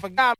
forgot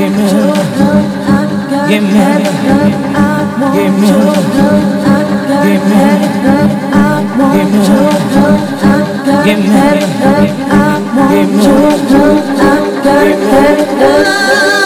give me, give me, give me, give me, give me, give me, give me, give me, give me.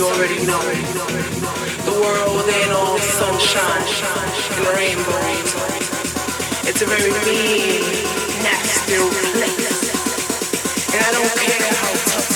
you already know. The world ain't all sunshine and rainbows. It's a very mean, nasty place. And I don't care how tough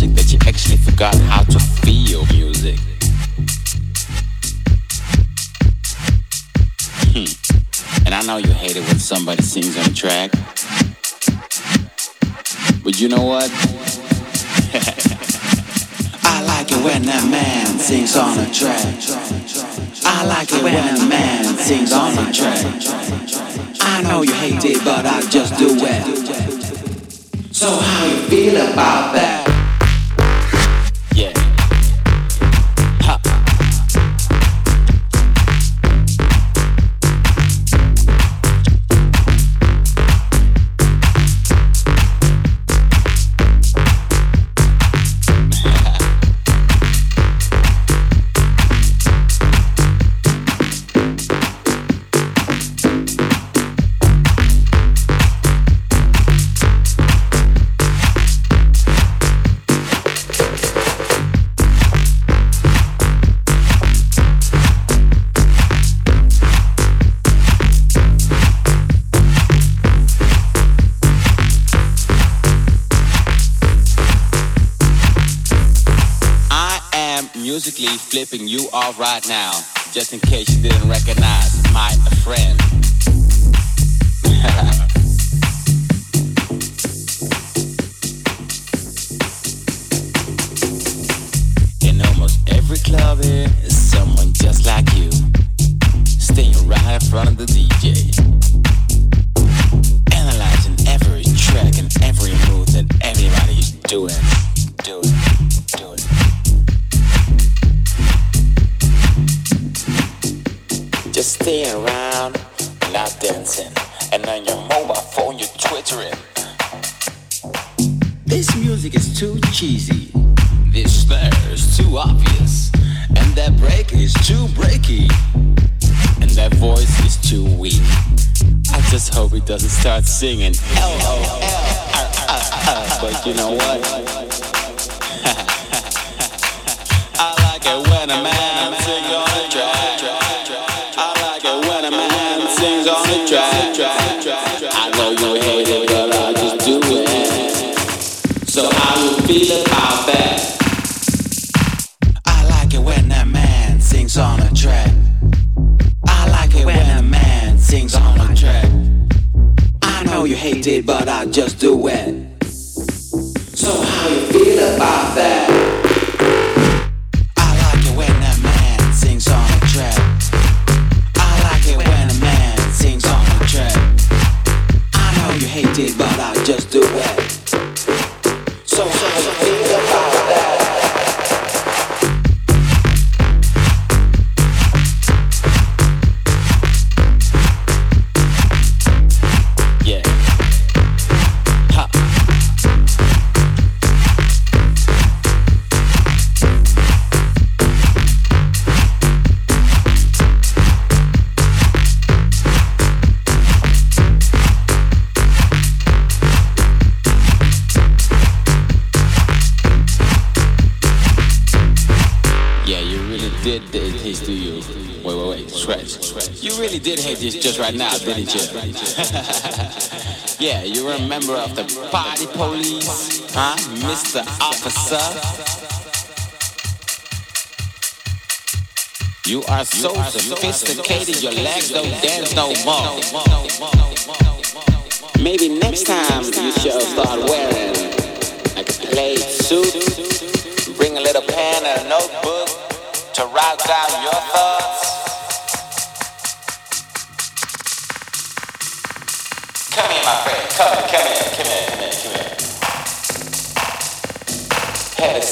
music that you actually forgot how to feel music. Hmm. And I know you hate it when somebody sings on a track. But you know what? I like it when a man sings on a track. I like it when a man sings on a track. I know you hate it, but I just do it. So how you feel about that? Flipping you off right now, just in case you didn't recognize my friend. in almost every club is someone just like you, staying right in front of the DJ. Singing L O L. But you know what? I like it when a man sings on the track I like it when a man sings on the track. I know you hate it, but I just do it. So how you feel that? I it, but I just do it. right now, didn't you? yeah, you were a member of the party police, huh, Mr. Officer? You are so sophisticated, your legs don't dance no more. Maybe next time you should start wearing a plaid suit, bring a little pen and a notebook to write down your thoughts.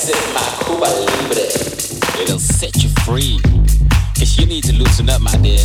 My Cuba Libre. It'll set you free. Cause you need to loosen up, my dear.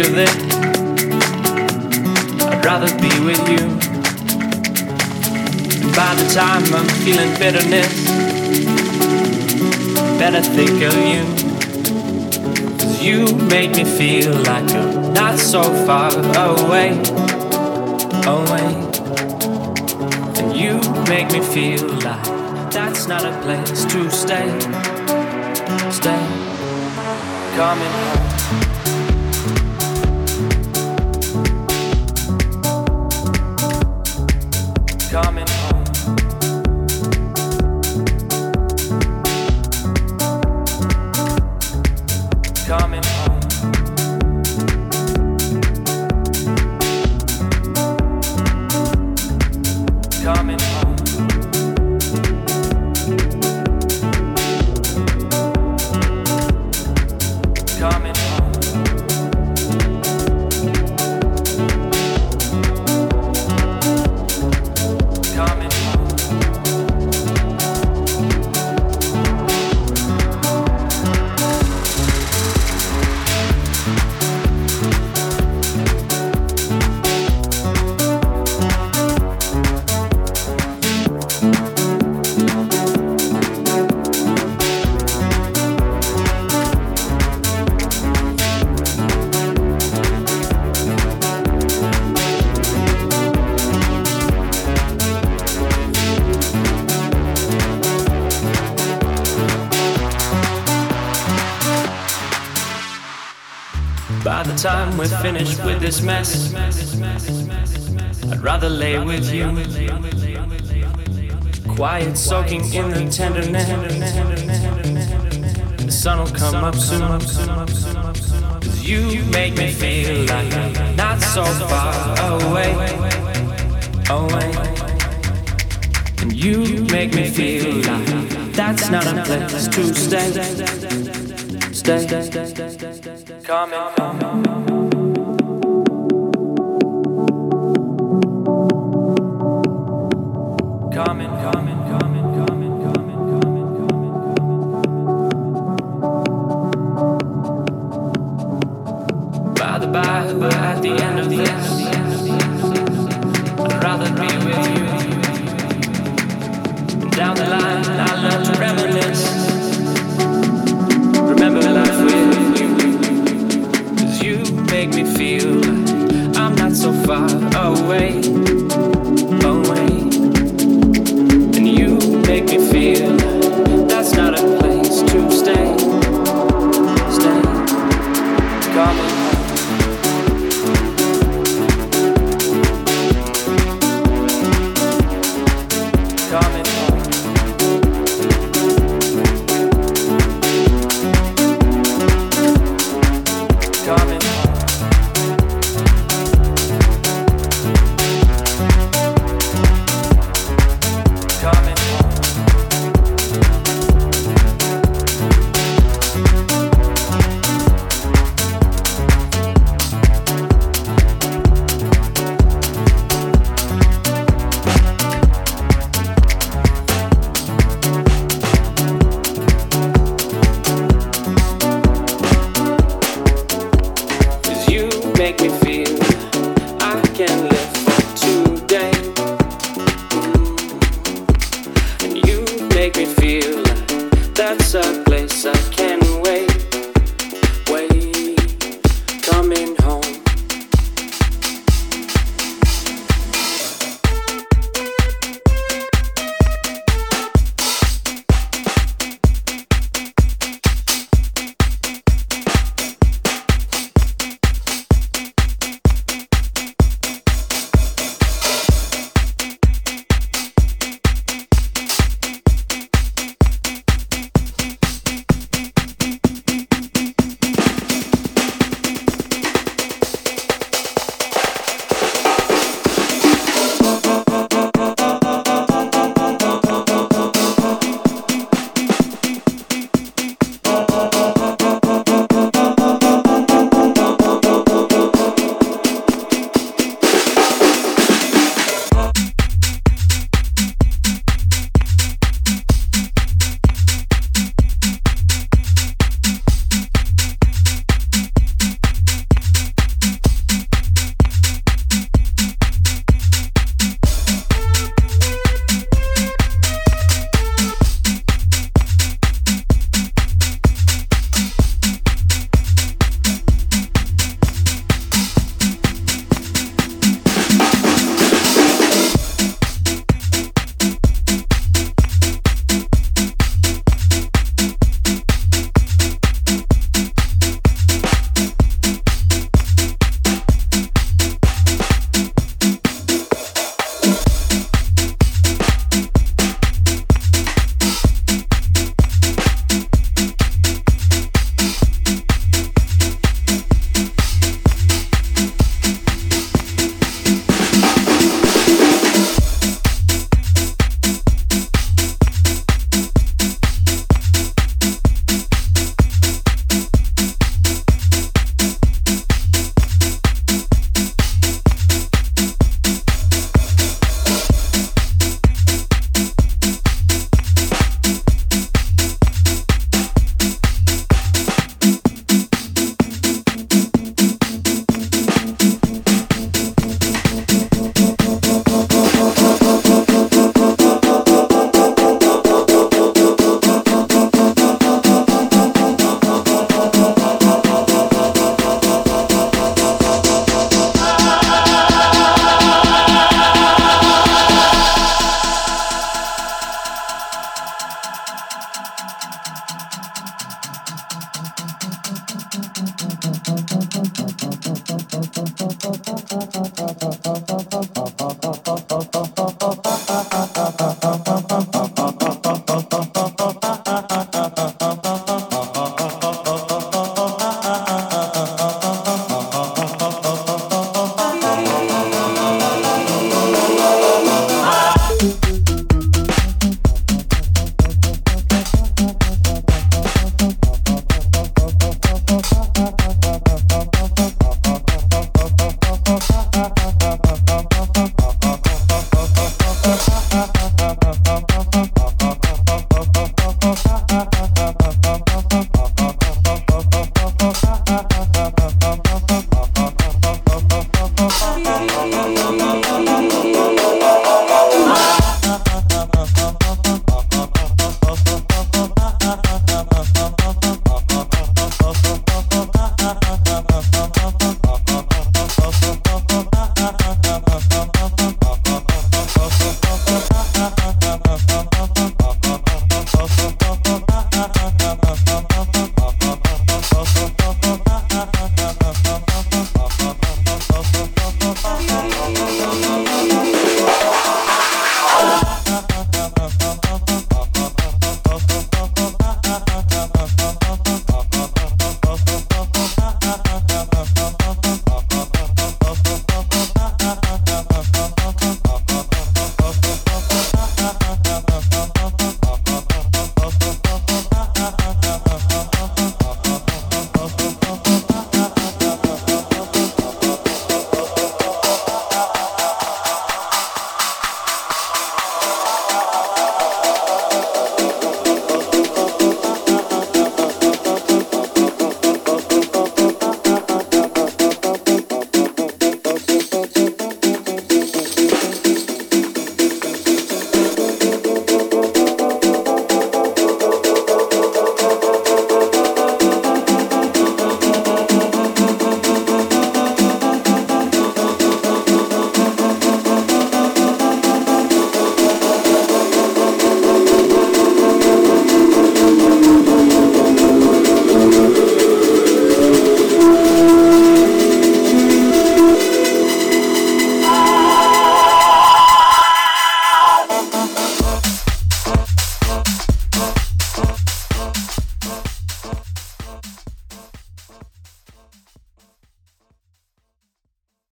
Of it. I'd rather be with you. And by the time I'm feeling bitterness, better think of you. Cause you make me feel like I'm not so far away, oh, away. And you make me feel like that's not a place to stay, stay. Coming. We're finished with this mess, I'd rather lay with you. Quiet, soaking in the tenderness. The sun will come up soon. Cause you make me feel like I'm not so far away. Away. And you make me feel like that's not a place to stay. Stay. Coming. make me